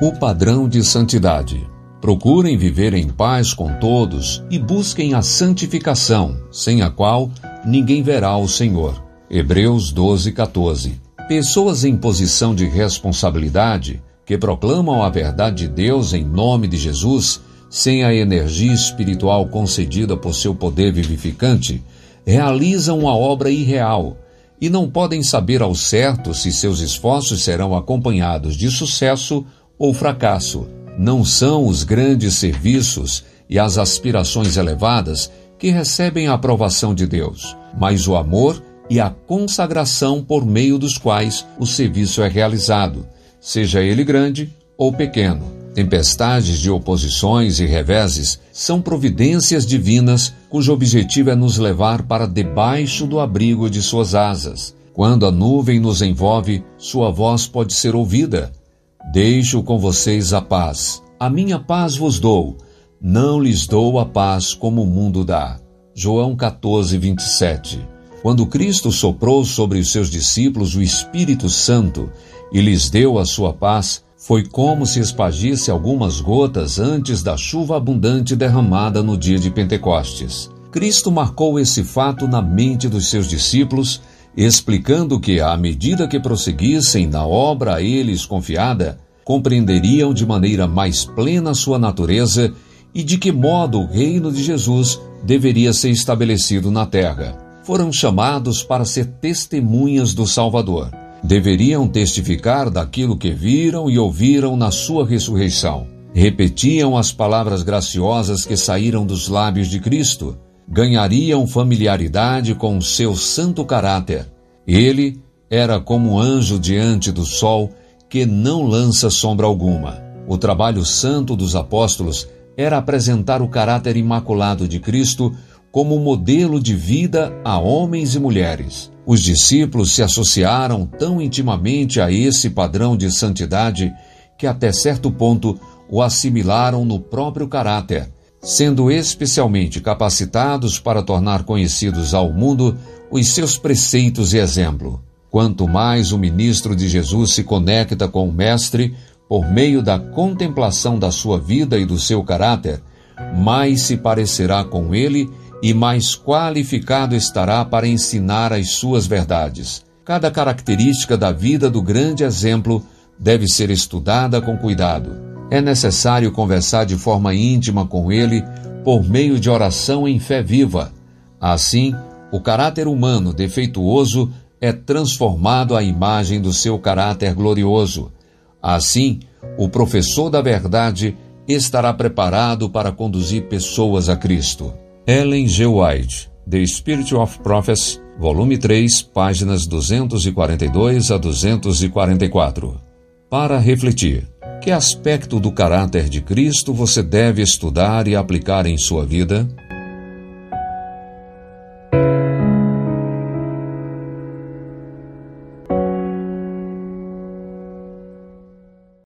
O padrão de santidade. Procurem viver em paz com todos e busquem a santificação, sem a qual ninguém verá o Senhor. Hebreus 12, 14. Pessoas em posição de responsabilidade que proclamam a verdade de Deus em nome de Jesus, sem a energia espiritual concedida por seu poder vivificante, realizam uma obra irreal e não podem saber ao certo se seus esforços serão acompanhados de sucesso ou fracasso. Não são os grandes serviços e as aspirações elevadas que recebem a aprovação de Deus, mas o amor e a consagração por meio dos quais o serviço é realizado, seja ele grande ou pequeno. Tempestades de oposições e reveses são providências divinas cujo objetivo é nos levar para debaixo do abrigo de suas asas. Quando a nuvem nos envolve, sua voz pode ser ouvida. Deixo com vocês a paz. A minha paz vos dou. Não lhes dou a paz como o mundo dá. João 14, 27. Quando Cristo soprou sobre os seus discípulos o Espírito Santo e lhes deu a sua paz, foi como se espagisse algumas gotas antes da chuva abundante derramada no dia de Pentecostes. Cristo marcou esse fato na mente dos seus discípulos, explicando que, à medida que prosseguissem na obra a eles confiada, compreenderiam de maneira mais plena sua natureza e de que modo o reino de Jesus deveria ser estabelecido na terra. Foram chamados para ser testemunhas do Salvador deveriam testificar daquilo que viram e ouviram na sua ressurreição. Repetiam as palavras graciosas que saíram dos lábios de Cristo, ganhariam familiaridade com seu santo caráter. Ele era como um anjo diante do sol que não lança sombra alguma. O trabalho santo dos apóstolos era apresentar o caráter imaculado de Cristo como modelo de vida a homens e mulheres. Os discípulos se associaram tão intimamente a esse padrão de santidade que, até certo ponto, o assimilaram no próprio caráter, sendo especialmente capacitados para tornar conhecidos ao mundo os seus preceitos e exemplo. Quanto mais o ministro de Jesus se conecta com o Mestre por meio da contemplação da sua vida e do seu caráter, mais se parecerá com ele e mais qualificado estará para ensinar as suas verdades. Cada característica da vida do grande exemplo deve ser estudada com cuidado. É necessário conversar de forma íntima com ele por meio de oração em fé viva. Assim, o caráter humano defeituoso é transformado à imagem do seu caráter glorioso. Assim, o professor da verdade estará preparado para conduzir pessoas a Cristo. Ellen G. White, The Spirit of Prophets, volume 3, páginas 242 a 244. Para refletir, que aspecto do caráter de Cristo você deve estudar e aplicar em sua vida?